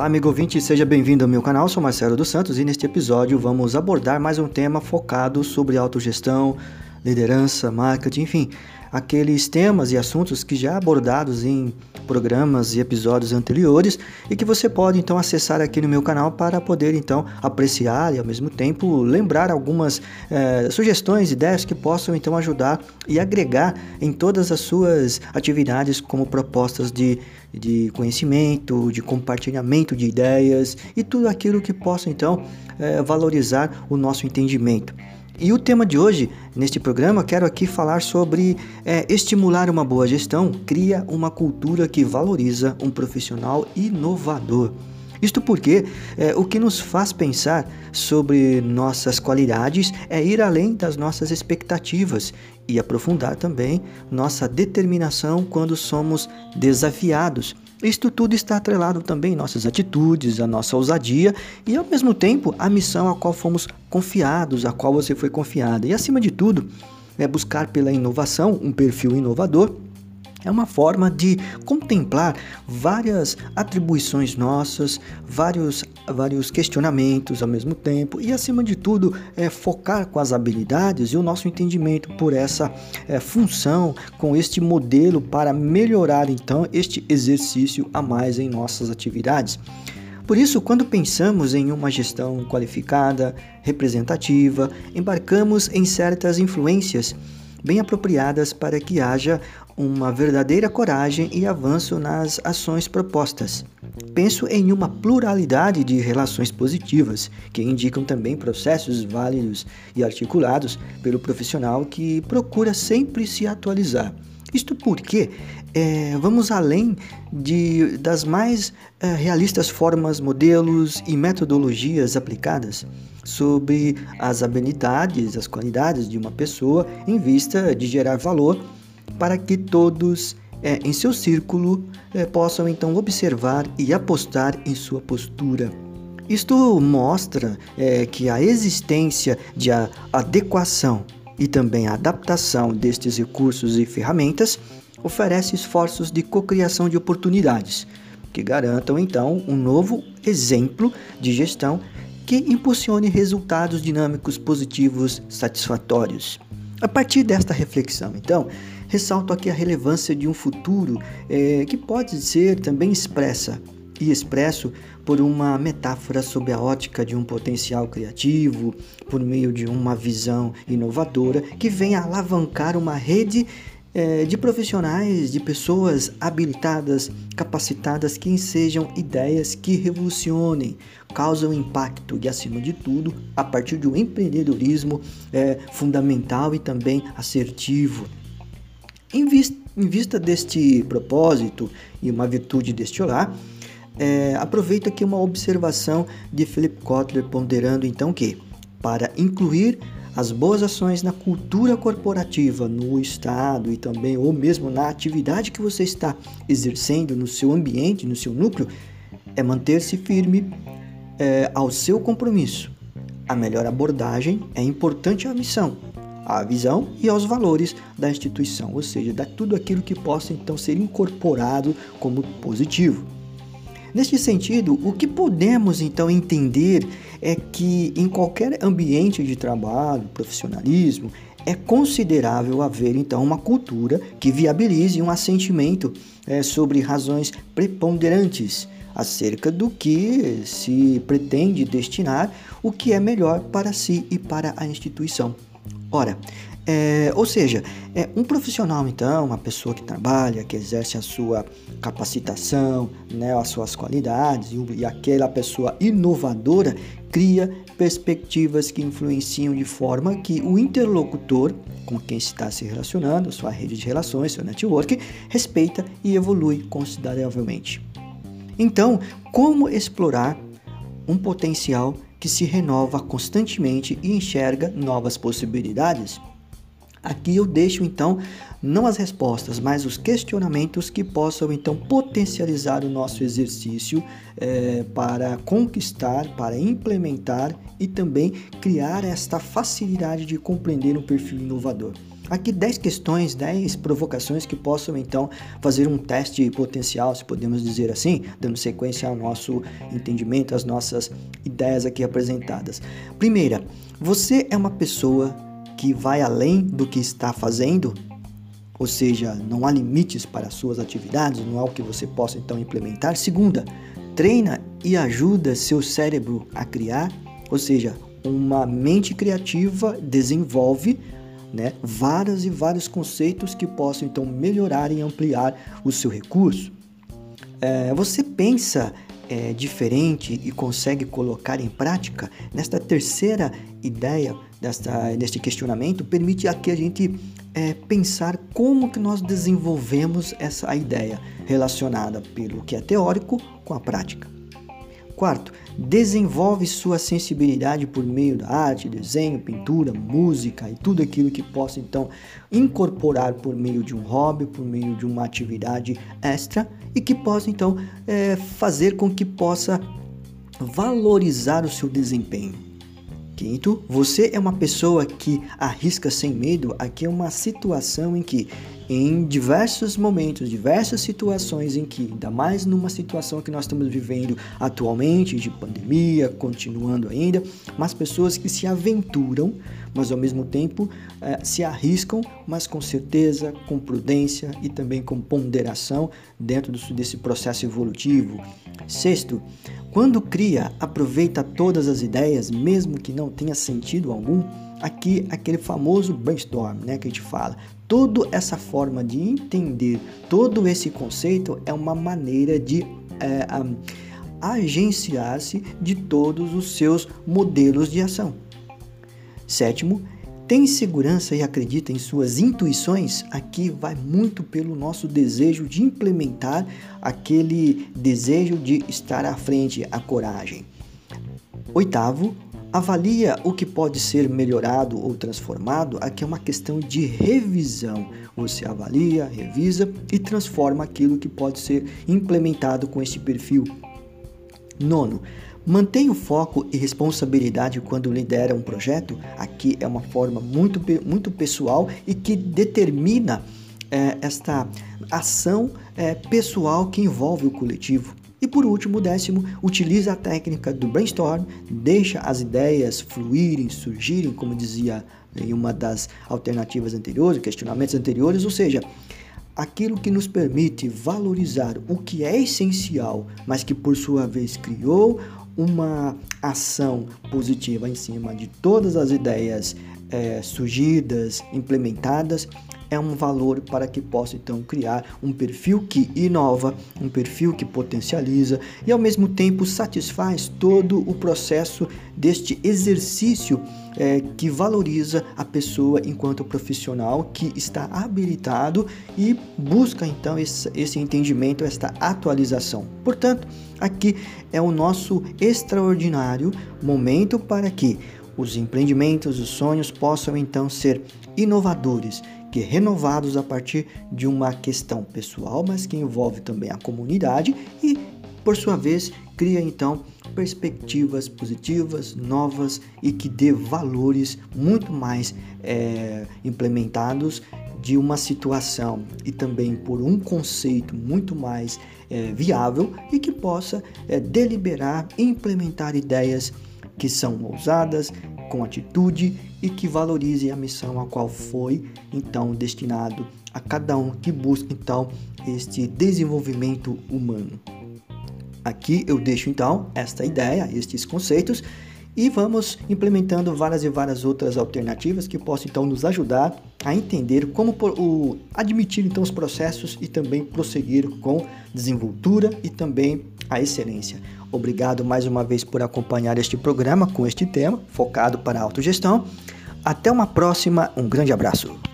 Olá, amigo ouvinte, seja bem-vindo ao meu canal. Sou Marcelo dos Santos e neste episódio vamos abordar mais um tema focado sobre autogestão, liderança, marketing, enfim, aqueles temas e assuntos que já abordados em programas e episódios anteriores e que você pode então acessar aqui no meu canal para poder então apreciar e ao mesmo tempo lembrar algumas eh, sugestões, ideias que possam então ajudar e agregar em todas as suas atividades como propostas de, de conhecimento, de compartilhamento de ideias e tudo aquilo que possa então eh, valorizar o nosso entendimento. E o tema de hoje, neste programa, quero aqui falar sobre é, estimular uma boa gestão, cria uma cultura que valoriza um profissional inovador. Isto porque é, o que nos faz pensar sobre nossas qualidades é ir além das nossas expectativas e aprofundar também nossa determinação quando somos desafiados isto tudo está atrelado também nossas atitudes, a nossa ousadia e, ao mesmo tempo, a missão a qual fomos confiados, a qual você foi confiado. E, acima de tudo, é buscar pela inovação um perfil inovador é uma forma de contemplar várias atribuições nossas, vários, vários questionamentos ao mesmo tempo e, acima de tudo, é focar com as habilidades e o nosso entendimento por essa é, função, com este modelo para melhorar então este exercício a mais em nossas atividades. Por isso, quando pensamos em uma gestão qualificada, representativa, embarcamos em certas influências bem apropriadas para que haja uma verdadeira coragem e avanço nas ações propostas. Penso em uma pluralidade de relações positivas, que indicam também processos válidos e articulados pelo profissional que procura sempre se atualizar. Isto porque é, vamos além de, das mais é, realistas formas, modelos e metodologias aplicadas sobre as habilidades, as qualidades de uma pessoa em vista de gerar valor para que todos é, em seu círculo é, possam então observar e apostar em sua postura. Isto mostra é, que a existência de a adequação e também a adaptação destes recursos e ferramentas oferece esforços de cocriação de oportunidades, que garantam então um novo exemplo de gestão que impulsione resultados dinâmicos positivos satisfatórios. A partir desta reflexão, então, ressalto aqui a relevância de um futuro é, que pode ser também expressa e expresso por uma metáfora sob a ótica de um potencial criativo, por meio de uma visão inovadora que venha alavancar uma rede é, de profissionais, de pessoas habilitadas, capacitadas, que ensejam ideias que revolucionem, causam impacto e, acima de tudo, a partir de um empreendedorismo é, fundamental e também assertivo. Em vista, em vista deste propósito e uma virtude deste olhar, é, aproveito aqui uma observação de Philip Kotler ponderando então que, para incluir as boas ações na cultura corporativa, no estado e também ou mesmo na atividade que você está exercendo no seu ambiente, no seu núcleo, é manter-se firme é, ao seu compromisso. A melhor abordagem é importante à missão, à visão e aos valores da instituição, ou seja, da tudo aquilo que possa então ser incorporado como positivo. Neste sentido, o que podemos então entender é que em qualquer ambiente de trabalho, profissionalismo, é considerável haver então uma cultura que viabilize um assentimento é, sobre razões preponderantes acerca do que se pretende destinar, o que é melhor para si e para a instituição. Ora, é, ou seja, é um profissional então, uma pessoa que trabalha, que exerce a sua capacitação, né, as suas qualidades e, e aquela pessoa inovadora cria perspectivas que influenciam de forma que o interlocutor com quem está se relacionando, sua rede de relações, seu network, respeita e evolui consideravelmente. Então, como explorar um potencial que se renova constantemente e enxerga novas possibilidades? Aqui eu deixo então não as respostas, mas os questionamentos que possam então potencializar o nosso exercício é, para conquistar, para implementar e também criar esta facilidade de compreender um perfil inovador. Aqui 10 questões, 10 provocações que possam então fazer um teste potencial, se podemos dizer assim, dando sequência ao nosso entendimento, às nossas ideias aqui apresentadas. Primeira, você é uma pessoa que vai além do que está fazendo? Ou seja, não há limites para as suas atividades, não há o que você possa então implementar. Segunda, treina e ajuda seu cérebro a criar, ou seja, uma mente criativa desenvolve né, vários e vários conceitos que possam então melhorar e ampliar o seu recurso. É, você pensa é, diferente e consegue colocar em prática? Nesta terceira ideia, desta, deste questionamento, permite aqui a gente é, pensar como que nós desenvolvemos essa ideia relacionada pelo que é teórico com a prática. Quarto, desenvolve sua sensibilidade por meio da arte, desenho, pintura, música e tudo aquilo que possa então incorporar por meio de um hobby, por meio de uma atividade extra e que possa então é, fazer com que possa valorizar o seu desempenho. Quinto, você é uma pessoa que arrisca sem medo. Aqui é uma situação em que em diversos momentos, diversas situações em que, ainda mais numa situação que nós estamos vivendo atualmente, de pandemia, continuando ainda, mas pessoas que se aventuram, mas ao mesmo tempo eh, se arriscam, mas com certeza, com prudência e também com ponderação dentro desse processo evolutivo. Sexto, quando cria, aproveita todas as ideias, mesmo que não tenha sentido algum. Aqui, aquele famoso brainstorm, né, que a gente fala. Toda essa forma de entender todo esse conceito é uma maneira de é, agenciar-se de todos os seus modelos de ação. Sétimo, tem segurança e acredita em suas intuições? Aqui vai muito pelo nosso desejo de implementar aquele desejo de estar à frente, a coragem. Oitavo, Avalia o que pode ser melhorado ou transformado. Aqui é uma questão de revisão. Você avalia, revisa e transforma aquilo que pode ser implementado com este perfil. Nono, mantenha o foco e responsabilidade quando lidera um projeto. Aqui é uma forma muito, muito pessoal e que determina é, esta ação é, pessoal que envolve o coletivo. E por último, décimo, utiliza a técnica do brainstorm, deixa as ideias fluírem, surgirem, como dizia em uma das alternativas anteriores, questionamentos anteriores, ou seja, aquilo que nos permite valorizar o que é essencial, mas que por sua vez criou uma ação positiva em cima de todas as ideias é, surgidas, implementadas, é um valor para que possa então criar um perfil que inova, um perfil que potencializa e ao mesmo tempo satisfaz todo o processo deste exercício é, que valoriza a pessoa enquanto profissional que está habilitado e busca então esse, esse entendimento, esta atualização. Portanto, aqui é o nosso extraordinário momento para que os empreendimentos, os sonhos possam então ser inovadores que renovados a partir de uma questão pessoal, mas que envolve também a comunidade e, por sua vez, cria então perspectivas positivas, novas e que dê valores muito mais é, implementados de uma situação e também por um conceito muito mais é, viável e que possa é, deliberar e implementar ideias que são ousadas, com atitude e que valorize a missão a qual foi então destinado a cada um que busca então este desenvolvimento humano. Aqui eu deixo então esta ideia, estes conceitos e vamos implementando várias e várias outras alternativas que possam então nos ajudar a entender como o, admitir então os processos e também prosseguir com desenvoltura e também a excelência. Obrigado mais uma vez por acompanhar este programa com este tema focado para a autogestão. Até uma próxima, um grande abraço.